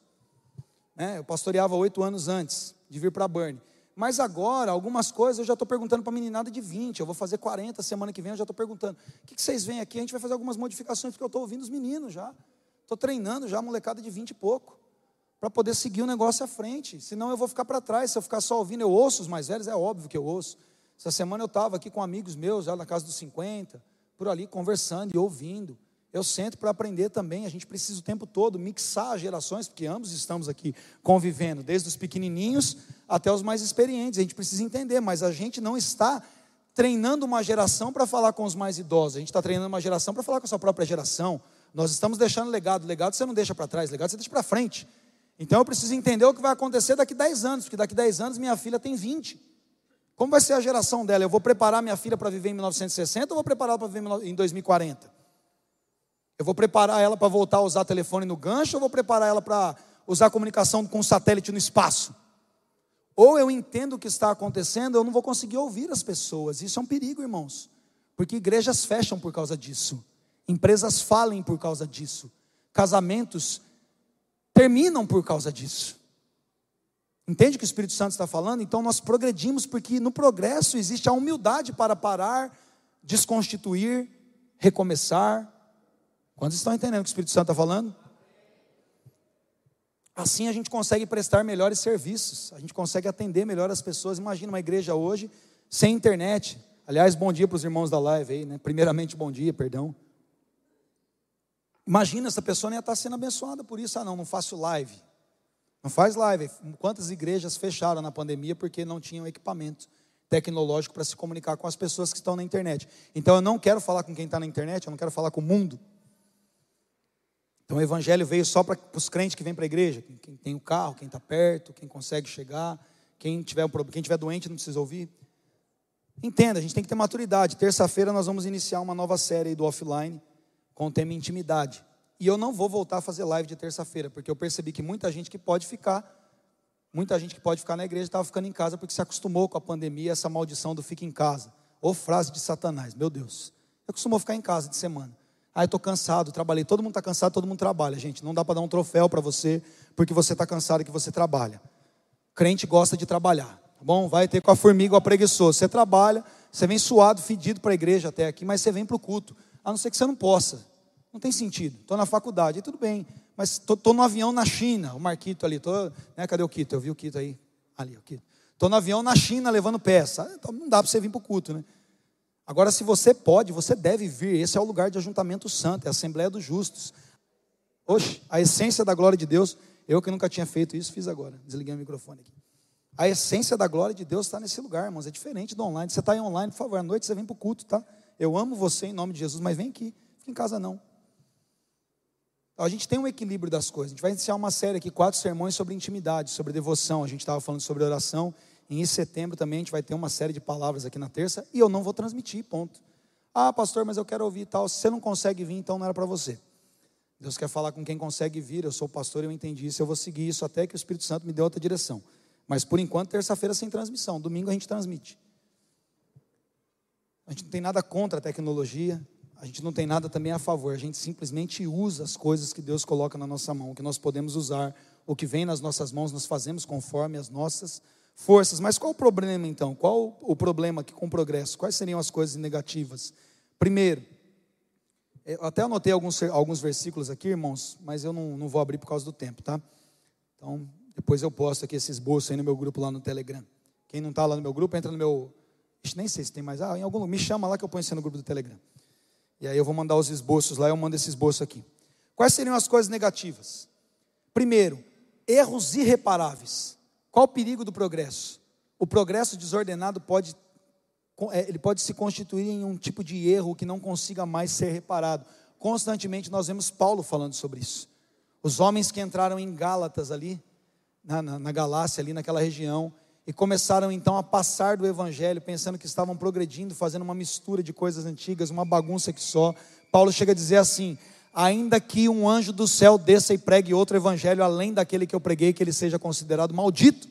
Né? Eu pastoreava oito anos antes de vir para a Burn. Mas agora, algumas coisas eu já estou perguntando para a meninada de 20, eu vou fazer 40 semana que vem, eu já estou perguntando. O que, que, vocês vêm aqui? A gente vai fazer algumas modificações, porque eu estou ouvindo os meninos já. Estou treinando já a molecada de 20 e pouco, para poder seguir o negócio à frente. Senão eu vou ficar para trás. Se eu ficar só ouvindo, eu ouço os mais velhos, é óbvio que eu ouço. Essa semana eu estava aqui com amigos meus, já na casa dos 50, por ali conversando e ouvindo eu sento para aprender também. A gente precisa o tempo todo mixar as gerações, porque ambos estamos aqui convivendo, desde os pequenininhos até os mais experientes. A gente precisa entender, mas a gente não está treinando uma geração para falar com os mais idosos, a gente está treinando uma geração para falar com a sua própria geração. Nós estamos deixando legado, legado você não deixa para trás, legado você deixa para frente. Então eu preciso entender o que vai acontecer daqui 10 anos, porque daqui 10 anos minha filha tem 20. Como vai ser a geração dela? Eu vou preparar minha filha para viver em 1960 ou vou preparar para viver em 2040? Eu vou preparar ela para voltar a usar telefone no gancho ou vou preparar ela para usar comunicação com satélite no espaço? Ou eu entendo o que está acontecendo, eu não vou conseguir ouvir as pessoas. Isso é um perigo, irmãos. Porque igrejas fecham por causa disso. Empresas falem por causa disso. Casamentos terminam por causa disso. Entende o que o Espírito Santo está falando? Então nós progredimos porque no progresso existe a humildade para parar, desconstituir, recomeçar. Quantos estão entendendo o que o Espírito Santo está falando? Assim a gente consegue prestar melhores serviços, a gente consegue atender melhor as pessoas. Imagina uma igreja hoje sem internet. Aliás, bom dia para os irmãos da live aí, né? Primeiramente, bom dia, perdão. Imagina, essa pessoa não ia estar sendo abençoada por isso. Ah, não, não faço live. Não faz live. Quantas igrejas fecharam na pandemia porque não tinham equipamento tecnológico para se comunicar com as pessoas que estão na internet? Então eu não quero falar com quem está na internet, eu não quero falar com o mundo. Então o evangelho veio só para os crentes que vêm para a igreja, quem tem o carro, quem está perto, quem consegue chegar, quem tiver, um, quem tiver doente não precisa ouvir. Entenda, a gente tem que ter maturidade. Terça-feira nós vamos iniciar uma nova série do offline com o tema intimidade. E eu não vou voltar a fazer live de terça-feira, porque eu percebi que muita gente que pode ficar, muita gente que pode ficar na igreja estava ficando em casa porque se acostumou com a pandemia, essa maldição do fica em casa. Ou frase de Satanás, meu Deus. Acostumou ficar em casa de semana. Ah, eu estou cansado, trabalhei. Todo mundo está cansado, todo mundo trabalha, gente. Não dá para dar um troféu para você porque você está cansado e que você trabalha. Crente gosta de trabalhar, tá bom? Vai ter com a formiga ou a preguiçoso. Você trabalha, você vem suado, fedido para a igreja até aqui, mas você vem para o culto. A não ser que você não possa. Não tem sentido. Estou na faculdade, tudo bem. Mas estou no avião na China, o Marquito ali. Tô, né, cadê o Quito? Eu vi o Quito aí. Ali, o Quito. Estou no avião na China levando peça. Então não dá para você vir para o culto, né? Agora, se você pode, você deve vir. Esse é o lugar de ajuntamento santo, é a Assembleia dos Justos. Oxe, a essência da glória de Deus, eu que nunca tinha feito isso, fiz agora. Desliguei o microfone aqui. A essência da glória de Deus está nesse lugar, irmãos. É diferente do online. Você está online, por favor, à noite você vem para o culto, tá? Eu amo você em nome de Jesus, mas vem aqui. Fica em casa não. A gente tem um equilíbrio das coisas. A gente vai iniciar uma série aqui, quatro sermões sobre intimidade, sobre devoção. A gente estava falando sobre oração. Em setembro também a gente vai ter uma série de palavras aqui na terça. E eu não vou transmitir, ponto. Ah, pastor, mas eu quero ouvir tal. Se você não consegue vir, então não era para você. Deus quer falar com quem consegue vir. Eu sou pastor, eu entendi isso. Eu vou seguir isso até que o Espírito Santo me dê outra direção. Mas por enquanto, terça-feira sem transmissão. Domingo a gente transmite. A gente não tem nada contra a tecnologia. A gente não tem nada também a favor, a gente simplesmente usa as coisas que Deus coloca na nossa mão, que nós podemos usar, o que vem nas nossas mãos, nós fazemos conforme as nossas forças. Mas qual o problema então? Qual o problema aqui com o progresso? Quais seriam as coisas negativas? Primeiro, eu até anotei alguns, alguns versículos aqui, irmãos, mas eu não, não vou abrir por causa do tempo, tá? Então, depois eu posto aqui esse esboço aí no meu grupo lá no Telegram. Quem não está lá no meu grupo, entra no meu. Nem sei se tem mais. Ah, em algum me chama lá que eu ponho você no grupo do Telegram. E aí eu vou mandar os esboços lá, eu mando esse esboço aqui. Quais seriam as coisas negativas? Primeiro, erros irreparáveis. Qual o perigo do progresso? O progresso desordenado pode, é, ele pode se constituir em um tipo de erro que não consiga mais ser reparado. Constantemente nós vemos Paulo falando sobre isso. Os homens que entraram em Gálatas ali, na, na, na Galácia, ali naquela região, e começaram então a passar do evangelho, pensando que estavam progredindo, fazendo uma mistura de coisas antigas, uma bagunça que só. Paulo chega a dizer assim: ainda que um anjo do céu desça e pregue outro evangelho além daquele que eu preguei, que ele seja considerado maldito.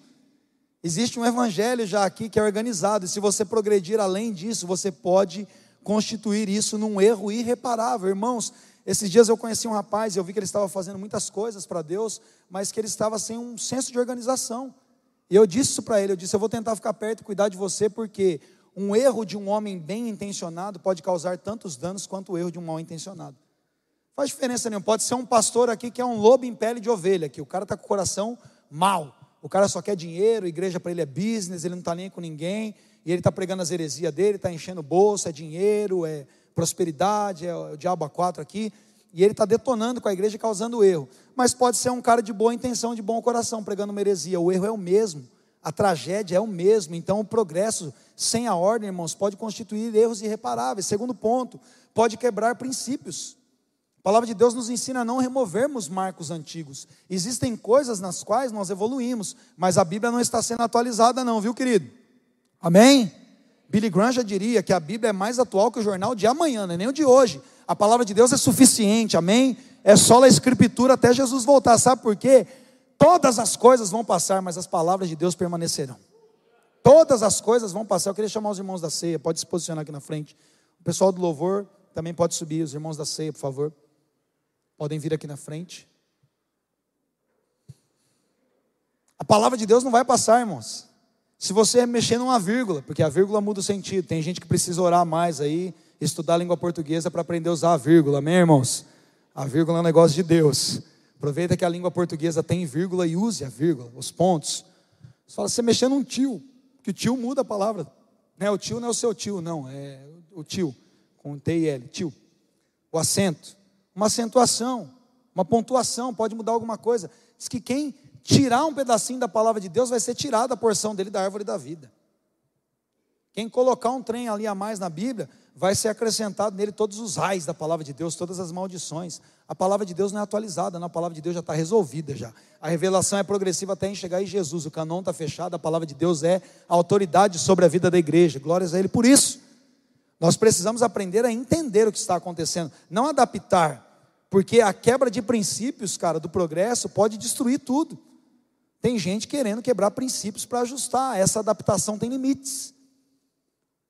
Existe um evangelho já aqui que é organizado, e se você progredir além disso, você pode constituir isso num erro irreparável. Irmãos, esses dias eu conheci um rapaz e eu vi que ele estava fazendo muitas coisas para Deus, mas que ele estava sem um senso de organização. E eu disse isso para ele, eu disse, eu vou tentar ficar perto e cuidar de você, porque um erro de um homem bem intencionado pode causar tantos danos quanto o erro de um mal intencionado. Faz diferença nenhuma. Pode ser um pastor aqui que é um lobo em pele de ovelha, que o cara está com o coração mal. O cara só quer dinheiro, igreja para ele é business, ele não está nem com ninguém, e ele está pregando as heresias dele, está enchendo o bolso, é dinheiro, é prosperidade, é o diabo a quatro aqui e ele está detonando com a igreja, causando erro. Mas pode ser um cara de boa intenção, de bom coração, pregando uma heresia. O erro é o mesmo, a tragédia é o mesmo. Então, o progresso sem a ordem, irmãos, pode constituir erros irreparáveis. Segundo ponto, pode quebrar princípios. A palavra de Deus nos ensina a não removermos marcos antigos. Existem coisas nas quais nós evoluímos, mas a Bíblia não está sendo atualizada, não, viu, querido? Amém? Billy Graham já diria que a Bíblia é mais atual que o jornal de amanhã, não é nem o de hoje. A palavra de Deus é suficiente, amém? É só a escritura até Jesus voltar. Sabe por quê? Todas as coisas vão passar, mas as palavras de Deus permanecerão. Todas as coisas vão passar. Eu queria chamar os irmãos da ceia, pode se posicionar aqui na frente. O pessoal do louvor também pode subir, os irmãos da ceia, por favor. Podem vir aqui na frente. A palavra de Deus não vai passar, irmãos. Se você mexer numa vírgula, porque a vírgula muda o sentido. Tem gente que precisa orar mais aí, estudar a língua portuguesa para aprender a usar a vírgula, amém, irmãos? A vírgula é um negócio de Deus. Aproveita que a língua portuguesa tem vírgula e use a vírgula, os pontos. Você fala, você mexendo num tio, que o tio muda a palavra. Né? O tio não é o seu tio, não, é o tio, com T e L, tio. O acento, uma acentuação, uma pontuação, pode mudar alguma coisa. Diz que quem tirar um pedacinho da palavra de Deus, vai ser tirada a porção dele da árvore da vida. Quem colocar um trem ali a mais na Bíblia, vai ser acrescentado nele todos os raios da palavra de Deus, todas as maldições. A palavra de Deus não é atualizada, não, a palavra de Deus já está resolvida já. A revelação é progressiva até em chegar em Jesus. O canon está fechado, a palavra de Deus é a autoridade sobre a vida da igreja. Glórias a Ele por isso. Nós precisamos aprender a entender o que está acontecendo, não adaptar, porque a quebra de princípios, cara, do progresso pode destruir tudo. Tem gente querendo quebrar princípios para ajustar. Essa adaptação tem limites.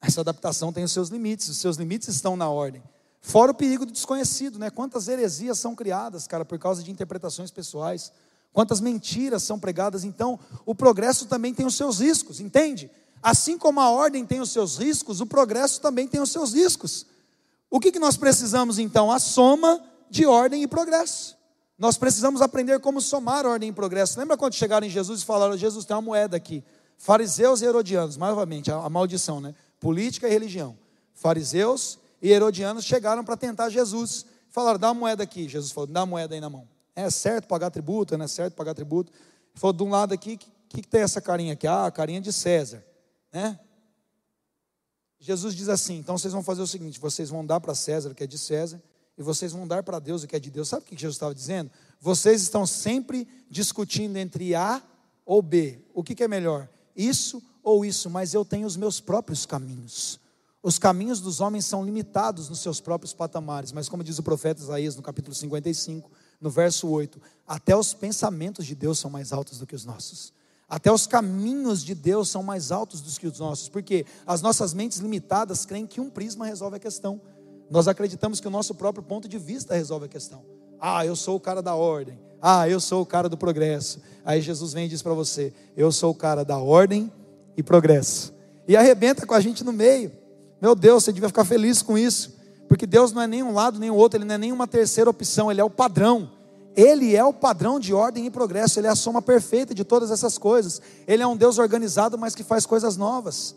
Essa adaptação tem os seus limites. Os seus limites estão na ordem. Fora o perigo do desconhecido, né? Quantas heresias são criadas, cara, por causa de interpretações pessoais. Quantas mentiras são pregadas. Então, o progresso também tem os seus riscos, entende? Assim como a ordem tem os seus riscos, o progresso também tem os seus riscos. O que, que nós precisamos então? A soma de ordem e progresso. Nós precisamos aprender como somar ordem e progresso. Lembra quando chegaram em Jesus e falaram: Jesus tem uma moeda aqui. Fariseus e herodianos, novamente, a, a maldição, né? Política e religião. Fariseus e herodianos chegaram para tentar Jesus. Falaram: dá uma moeda aqui. Jesus falou: dá uma moeda aí na mão. É certo pagar tributo, não é certo pagar tributo. Ele falou: de um lado aqui, o que, que, tem essa carinha aqui? Ah, a carinha de César. Né? Jesus diz assim: então vocês vão fazer o seguinte: vocês vão dar para César, que é de César, e vocês vão dar para Deus o que é de Deus. Sabe o que Jesus estava dizendo? Vocês estão sempre discutindo entre A ou B. O que, que é melhor? Isso ou isso, mas eu tenho os meus próprios caminhos. Os caminhos dos homens são limitados nos seus próprios patamares, mas como diz o profeta Isaías no capítulo 55, no verso 8, até os pensamentos de Deus são mais altos do que os nossos. Até os caminhos de Deus são mais altos do que os nossos, porque as nossas mentes limitadas creem que um prisma resolve a questão. Nós acreditamos que o nosso próprio ponto de vista resolve a questão. Ah, eu sou o cara da ordem. Ah, eu sou o cara do progresso. Aí Jesus vem e diz para você: Eu sou o cara da ordem e progresso. E arrebenta com a gente no meio. Meu Deus, você devia ficar feliz com isso. Porque Deus não é nem um lado nem o outro, Ele não é nem uma terceira opção, Ele é o padrão. Ele é o padrão de ordem e progresso, Ele é a soma perfeita de todas essas coisas. Ele é um Deus organizado, mas que faz coisas novas.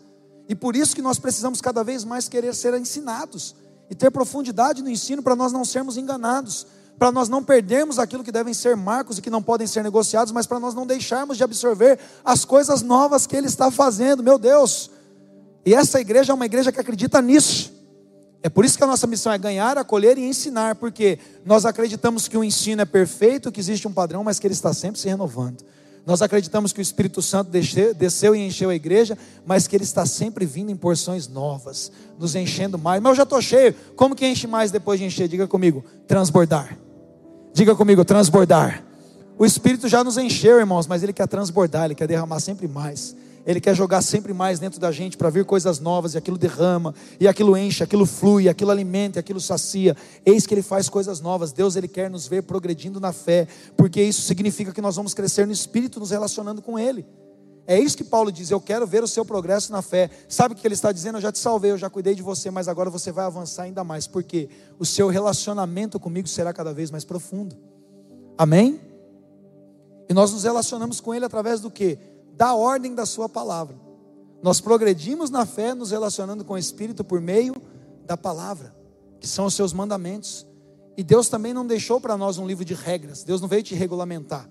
E por isso que nós precisamos cada vez mais querer ser ensinados e ter profundidade no ensino para nós não sermos enganados, para nós não perdermos aquilo que devem ser marcos e que não podem ser negociados, mas para nós não deixarmos de absorver as coisas novas que Ele está fazendo, meu Deus. E essa igreja é uma igreja que acredita nisso. É por isso que a nossa missão é ganhar, acolher e ensinar, porque nós acreditamos que o ensino é perfeito, que existe um padrão, mas que ele está sempre se renovando. Nós acreditamos que o Espírito Santo desceu e encheu a igreja, mas que ele está sempre vindo em porções novas, nos enchendo mais. Mas eu já estou cheio. Como que enche mais depois de encher? Diga comigo, transbordar. Diga comigo, transbordar. O Espírito já nos encheu, irmãos, mas ele quer transbordar, ele quer derramar sempre mais. Ele quer jogar sempre mais dentro da gente para vir coisas novas, e aquilo derrama, e aquilo enche, aquilo flui, aquilo alimenta, aquilo sacia. Eis que ele faz coisas novas. Deus ele quer nos ver progredindo na fé, porque isso significa que nós vamos crescer no espírito nos relacionando com ele. É isso que Paulo diz: Eu quero ver o seu progresso na fé. Sabe o que ele está dizendo? Eu já te salvei, eu já cuidei de você, mas agora você vai avançar ainda mais, porque o seu relacionamento comigo será cada vez mais profundo. Amém? E nós nos relacionamos com ele através do que? da ordem da Sua palavra. Nós progredimos na fé, nos relacionando com o Espírito por meio da palavra, que são os seus mandamentos. E Deus também não deixou para nós um livro de regras, Deus não veio te regulamentar.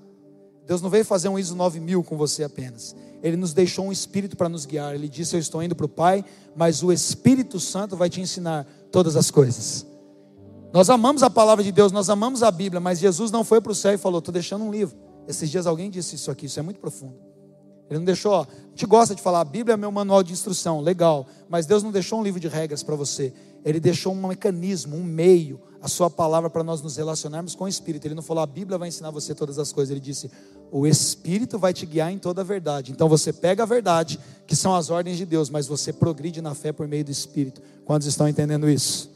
Deus não veio fazer um ISO 9000 com você apenas. Ele nos deixou um Espírito para nos guiar. Ele disse: Eu estou indo para o Pai, mas o Espírito Santo vai te ensinar todas as coisas. Nós amamos a palavra de Deus, nós amamos a Bíblia, mas Jesus não foi para o céu e falou: Estou deixando um livro. Esses dias alguém disse isso aqui, isso é muito profundo. Ele não deixou, ó, a gente gosta de falar, a Bíblia é meu manual de instrução, legal, mas Deus não deixou um livro de regras para você. Ele deixou um mecanismo, um meio, a sua palavra para nós nos relacionarmos com o Espírito. Ele não falou, a Bíblia vai ensinar você todas as coisas. Ele disse, o Espírito vai te guiar em toda a verdade. Então você pega a verdade, que são as ordens de Deus, mas você progride na fé por meio do Espírito. Quantos estão entendendo isso?